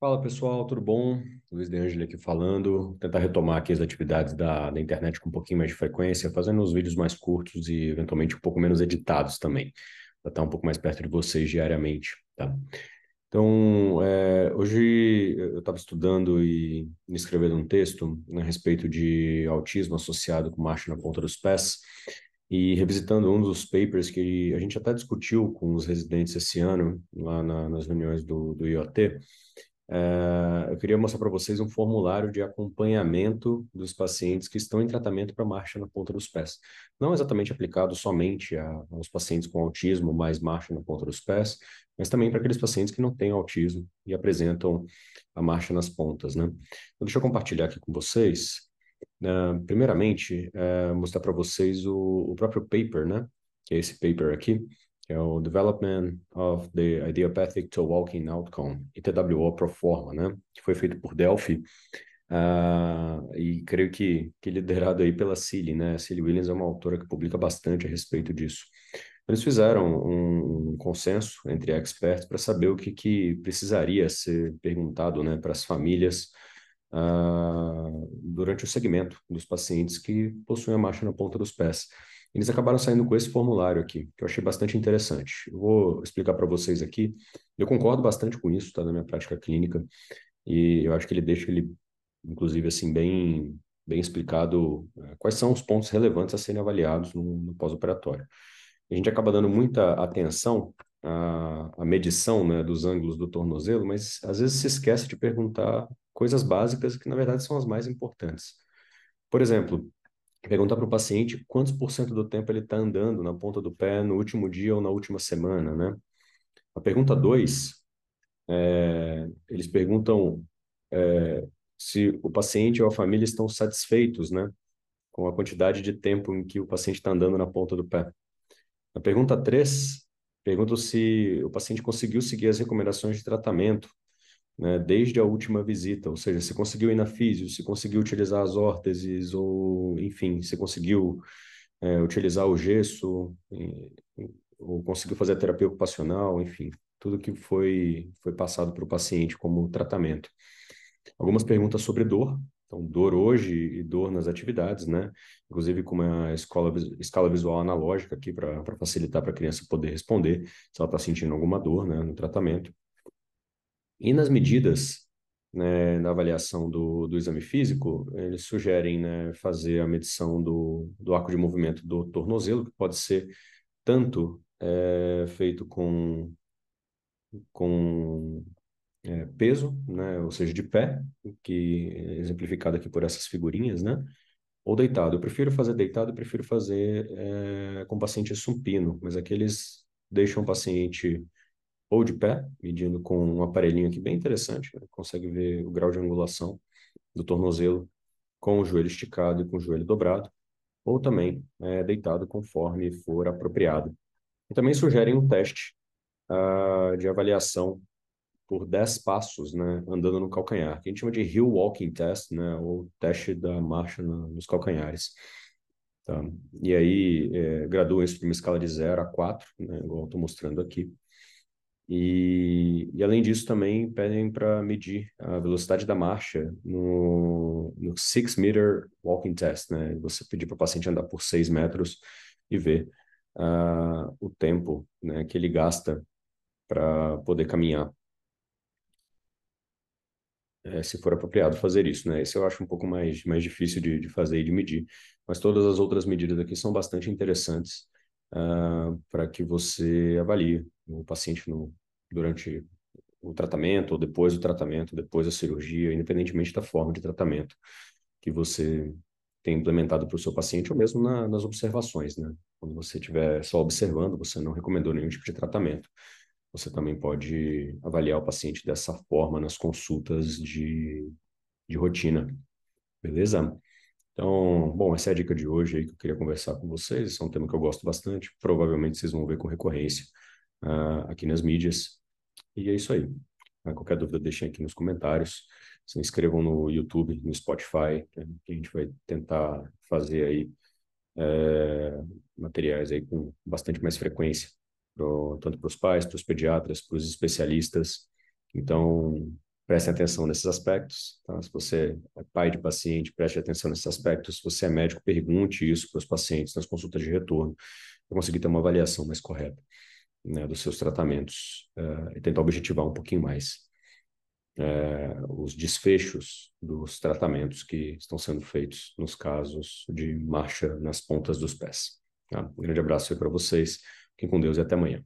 Fala pessoal, tudo bom? Luiz De Angeli aqui falando. Tentar retomar aqui as atividades da, da internet com um pouquinho mais de frequência, fazendo os vídeos mais curtos e eventualmente um pouco menos editados também, para estar um pouco mais perto de vocês diariamente, tá? Então, é, hoje eu estava estudando e escrevendo um texto a respeito de autismo associado com marcha na ponta dos pés e revisitando um dos papers que a gente até discutiu com os residentes esse ano, lá na, nas reuniões do, do IoT, Uh, eu queria mostrar para vocês um formulário de acompanhamento dos pacientes que estão em tratamento para marcha na ponta dos pés. Não exatamente aplicado somente a, aos pacientes com autismo, mais marcha na ponta dos pés, mas também para aqueles pacientes que não têm autismo e apresentam a marcha nas pontas, né? Então, deixa eu compartilhar aqui com vocês. Uh, primeiramente, uh, mostrar para vocês o, o próprio paper, né? Que é esse paper aqui que é o Development of the Idiopathic Toe Walking Outcome, ITWO pro forma, né? Que foi feito por Delphi uh, e creio que, que liderado aí pela Cilly, né? A Cilly Williams é uma autora que publica bastante a respeito disso. Eles fizeram um, um consenso entre experts para saber o que, que precisaria ser perguntado, né, para as famílias uh, durante o segmento dos pacientes que possuem a marcha na ponta dos pés. Eles acabaram saindo com esse formulário aqui, que eu achei bastante interessante. Eu vou explicar para vocês aqui. Eu concordo bastante com isso, tá, na minha prática clínica, e eu acho que ele deixa ele, inclusive, assim, bem, bem explicado é, quais são os pontos relevantes a serem avaliados no, no pós-operatório. A gente acaba dando muita atenção à, à medição né, dos ângulos do tornozelo, mas às vezes se esquece de perguntar coisas básicas que, na verdade, são as mais importantes. Por exemplo, perguntar para o paciente quantos por cento do tempo ele está andando na ponta do pé no último dia ou na última semana, né? A pergunta 2, é, eles perguntam é, se o paciente ou a família estão satisfeitos, né? Com a quantidade de tempo em que o paciente está andando na ponta do pé. A pergunta 3, perguntam se o paciente conseguiu seguir as recomendações de tratamento né, desde a última visita, ou seja, se conseguiu ir na físio, se conseguiu utilizar as órteses, ou, enfim, se conseguiu é, utilizar o gesso, ou conseguiu fazer a terapia ocupacional, enfim, tudo que foi, foi passado para o paciente como tratamento. Algumas perguntas sobre dor, então, dor hoje e dor nas atividades, né? Inclusive com uma escola, escala visual analógica aqui para facilitar para a criança poder responder se ela está sentindo alguma dor né, no tratamento. E nas medidas né, na avaliação do, do exame físico, eles sugerem né, fazer a medição do, do arco de movimento do tornozelo, que pode ser tanto é, feito com, com é, peso, né, ou seja, de pé, que é exemplificado aqui por essas figurinhas, né, ou deitado. Eu prefiro fazer deitado, eu prefiro fazer é, com paciente supino, mas aqui eles deixam o paciente ou de pé, medindo com um aparelhinho aqui bem interessante, né? consegue ver o grau de angulação do tornozelo com o joelho esticado e com o joelho dobrado, ou também é, deitado conforme for apropriado. E também sugerem um teste uh, de avaliação por 10 passos, né, andando no calcanhar, que a gente chama de Hill Walking Test, né, ou teste da marcha nos calcanhares. Tá? E aí, é, graduam isso de uma escala de 0 a 4, né, igual estou mostrando aqui. E, e, além disso, também pedem para medir a velocidade da marcha no, no Six Meter Walking Test, né? Você pedir para o paciente andar por 6 metros e ver uh, o tempo né, que ele gasta para poder caminhar. É, se for apropriado fazer isso, né? Esse eu acho um pouco mais, mais difícil de, de fazer e de medir. Mas todas as outras medidas aqui são bastante interessantes uh, para que você avalie o paciente no, durante o tratamento, ou depois do tratamento, depois da cirurgia, independentemente da forma de tratamento que você tem implementado para o seu paciente, ou mesmo na, nas observações, né? Quando você estiver só observando, você não recomendou nenhum tipo de tratamento. Você também pode avaliar o paciente dessa forma nas consultas de, de rotina. Beleza? Então, bom, essa é a dica de hoje aí que eu queria conversar com vocês. Esse é um tema que eu gosto bastante. Provavelmente vocês vão ver com recorrência uh, aqui nas mídias. E é isso aí. Uh, qualquer dúvida, deixem aqui nos comentários. Se inscrevam no YouTube, no Spotify, né, que a gente vai tentar fazer aí é, materiais aí com bastante mais frequência, pro, tanto para os pais, para os pediatras, para os especialistas. Então, prestem atenção nesses aspectos. Tá? Se você é pai de paciente, preste atenção nesses aspectos. Se você é médico, pergunte isso para os pacientes nas consultas de retorno, para conseguir ter uma avaliação mais correta né, dos seus tratamentos uh, e tentar objetivar um pouquinho mais uh, os desfechos dos tratamentos que estão sendo feitos nos casos de marcha nas pontas dos pés. Tá? Um grande abraço aí para vocês. Fiquem com Deus e até amanhã.